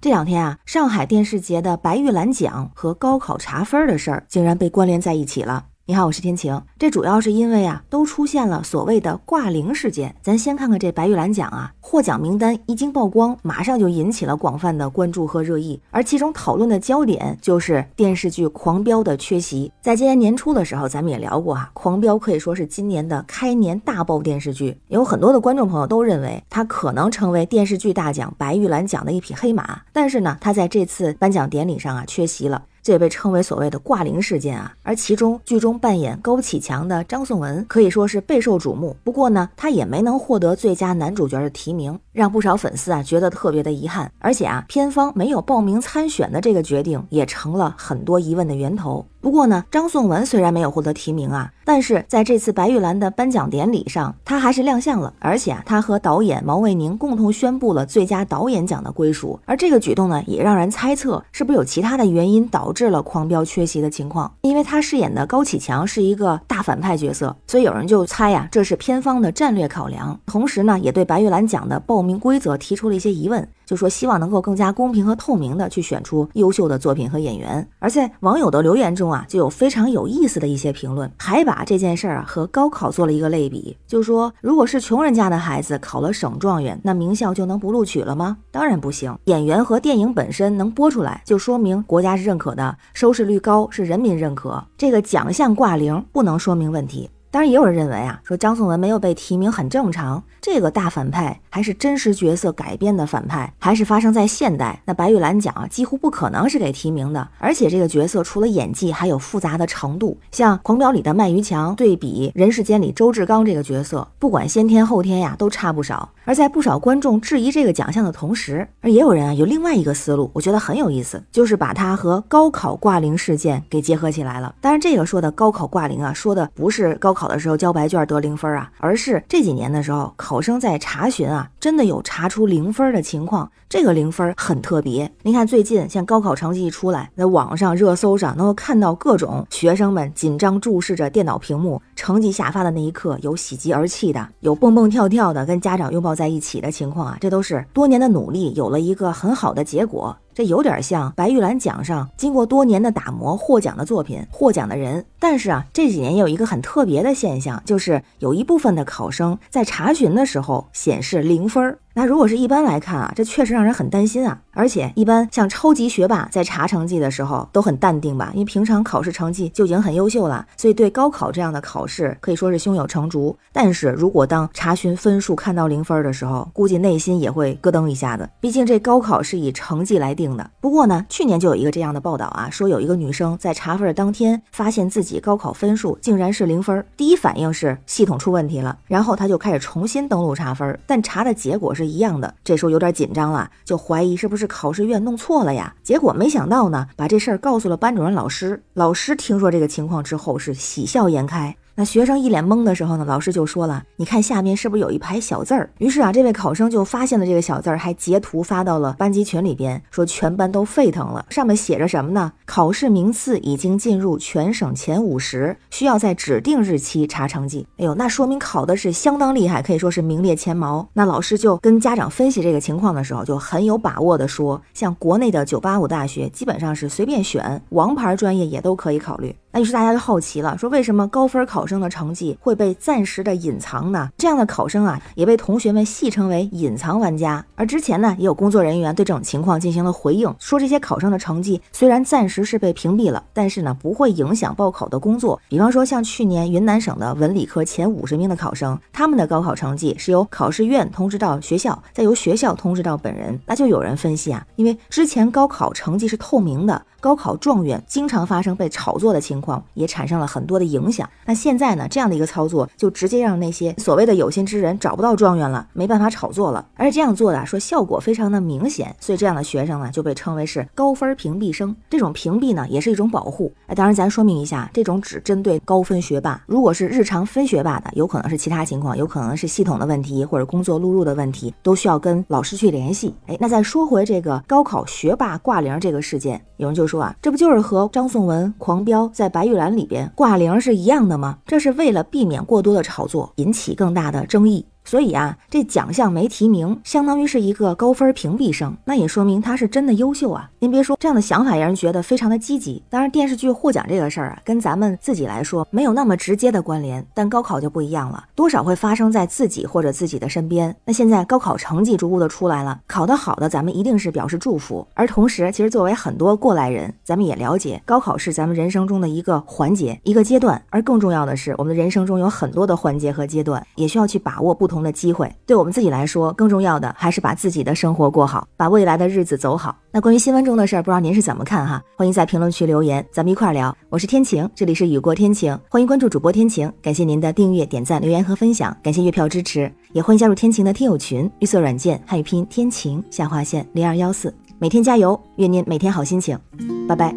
这两天啊，上海电视节的白玉兰奖和高考查分的事儿竟然被关联在一起了。你好，我是天晴。这主要是因为啊，都出现了所谓的挂零事件。咱先看看这白玉兰奖啊，获奖名单一经曝光，马上就引起了广泛的关注和热议。而其中讨论的焦点就是电视剧《狂飙》的缺席。在今年年初的时候，咱们也聊过啊，《狂飙》可以说是今年的开年大爆电视剧。有很多的观众朋友都认为它可能成为电视剧大奖白玉兰奖的一匹黑马。但是呢，它在这次颁奖典礼上啊缺席了。这也被称为所谓的挂零事件啊，而其中剧中扮演高启强的张颂文可以说是备受瞩目。不过呢，他也没能获得最佳男主角的提名，让不少粉丝啊觉得特别的遗憾。而且啊，片方没有报名参选的这个决定，也成了很多疑问的源头。不过呢，张颂文虽然没有获得提名啊，但是在这次白玉兰的颁奖典礼上，他还是亮相了，而且啊，他和导演毛卫宁共同宣布了最佳导演奖的归属。而这个举动呢，也让人猜测是不是有其他的原因导致了狂飙缺席的情况。因为他饰演的高启强是一个大反派角色，所以有人就猜呀，这是片方的战略考量。同时呢，也对白玉兰奖的报名规则提出了一些疑问。就说希望能够更加公平和透明的去选出优秀的作品和演员，而在网友的留言中啊，就有非常有意思的一些评论，还把这件事儿啊和高考做了一个类比，就说如果是穷人家的孩子考了省状元，那名校就能不录取了吗？当然不行。演员和电影本身能播出来，就说明国家是认可的，收视率高是人民认可，这个奖项挂零不能说明问题。当然，也有人认为啊，说张颂文没有被提名很正常。这个大反派还是真实角色改编的反派，还是发生在现代？那白玉兰奖啊，几乎不可能是给提名的。而且这个角色除了演技，还有复杂的程度。像《狂飙》里的麦于强，对比《人世间》里周志刚这个角色，不管先天后天呀，都差不少。而在不少观众质疑这个奖项的同时，而也有人啊有另外一个思路，我觉得很有意思，就是把它和高考挂零事件给结合起来了。当然，这个说的高考挂零啊，说的不是高考的时候交白卷得零分啊，而是这几年的时候，考生在查询啊，真的有查出零分的情况。这个零分很特别。您看最近像高考成绩一出来，在网上热搜上能够看到各种学生们紧张注视着电脑屏幕，成绩下发的那一刻，有喜极而泣的，有蹦蹦跳跳的，跟家长拥抱在一起的情况啊，这都是多年的努力有了一个很好的结果。这有点像白玉兰奖上经过多年的打磨获奖的作品，获奖的人。但是啊，这几年有一个很特别的现象，就是有一部分的考生在查询的时候显示零分儿。那如果是一般来看啊，这确实让人很担心啊。而且一般像超级学霸在查成绩的时候都很淡定吧，因为平常考试成绩就已经很优秀了，所以对高考这样的考试可以说是胸有成竹。但是如果当查询分数看到零分的时候，估计内心也会咯噔一下子。毕竟这高考是以成绩来定的。不过呢，去年就有一个这样的报道啊，说有一个女生在查分的当天发现自己高考分数竟然是零分，第一反应是系统出问题了，然后他就开始重新登录查分，但查的结果是。一样的，这时候有点紧张了，就怀疑是不是考试院弄错了呀？结果没想到呢，把这事儿告诉了班主任老师。老师听说这个情况之后是喜笑颜开。那学生一脸懵的时候呢，老师就说了：“你看下面是不是有一排小字儿？”于是啊，这位考生就发现了这个小字儿，还截图发到了班级群里边，说全班都沸腾了。上面写着什么呢？考试名次已经进入全省前五十，需要在指定日期查成绩。哎呦，那说明考的是相当厉害，可以说是名列前茅。那老师就跟家长分析这个情况的时候，就很有把握的说，像国内的九八五大学基本上是随便选，王牌专业也都可以考虑。那于是大家就好奇了，说为什么高分考生的成绩会被暂时的隐藏呢？这样的考生啊，也被同学们戏称为“隐藏玩家”。而之前呢，也有工作人员对这种情况进行了回应，说这些考生的成绩虽然暂时是被屏蔽了，但是呢，不会影响报考的工作。比方说，像去年云南省的文理科前五十名的考生，他们的高考成绩是由考试院通知到学校，再由学校通知到本人。那就有人分析啊，因为之前高考成绩是透明的。高考状元经常发生被炒作的情情况，也产生了很多的影响。那现在呢，这样的一个操作就直接让那些所谓的有心之人找不到状元了，没办法炒作了。而且这样做的说效果非常的明显，所以这样的学生呢就被称为是高分屏蔽生。这种屏蔽呢也是一种保护。哎，当然咱说明一下，这种只针对高分学霸。如果是日常分学霸的，有可能是其他情况，有可能是系统的问题或者工作录入的问题，都需要跟老师去联系。哎，那再说回这个高考学霸挂零这个事件，有人就说啊，这不就是和张颂文狂飙在白玉兰里边挂零是一样的吗？这是为了避免过多的炒作，引起更大的争议。所以啊，这奖项没提名，相当于是一个高分屏蔽生，那也说明他是真的优秀啊。您别说，这样的想法让人觉得非常的积极。当然，电视剧获奖这个事儿啊，跟咱们自己来说没有那么直接的关联，但高考就不一样了，多少会发生在自己或者自己的身边。那现在高考成绩逐步的出来了，考得好的咱们一定是表示祝福。而同时，其实作为很多过来人，咱们也了解，高考是咱们人生中的一个环节、一个阶段。而更重要的是，我们的人生中有很多的环节和阶段，也需要去把握不同同的机会。对我们自己来说，更重要的还是把自己的生活过好，把未来的日子走好。那关于新闻中的事儿，不知道您是怎么看哈？欢迎在评论区留言，咱们一块儿聊。我是天晴，这里是雨过天晴，欢迎关注主播天晴。感谢您的订阅、点赞、留言和分享，感谢月票支持，也欢迎加入天晴的听友群，绿色软件汉语拼音天晴下划线零二幺四，每天加油，愿您每天好心情，拜拜。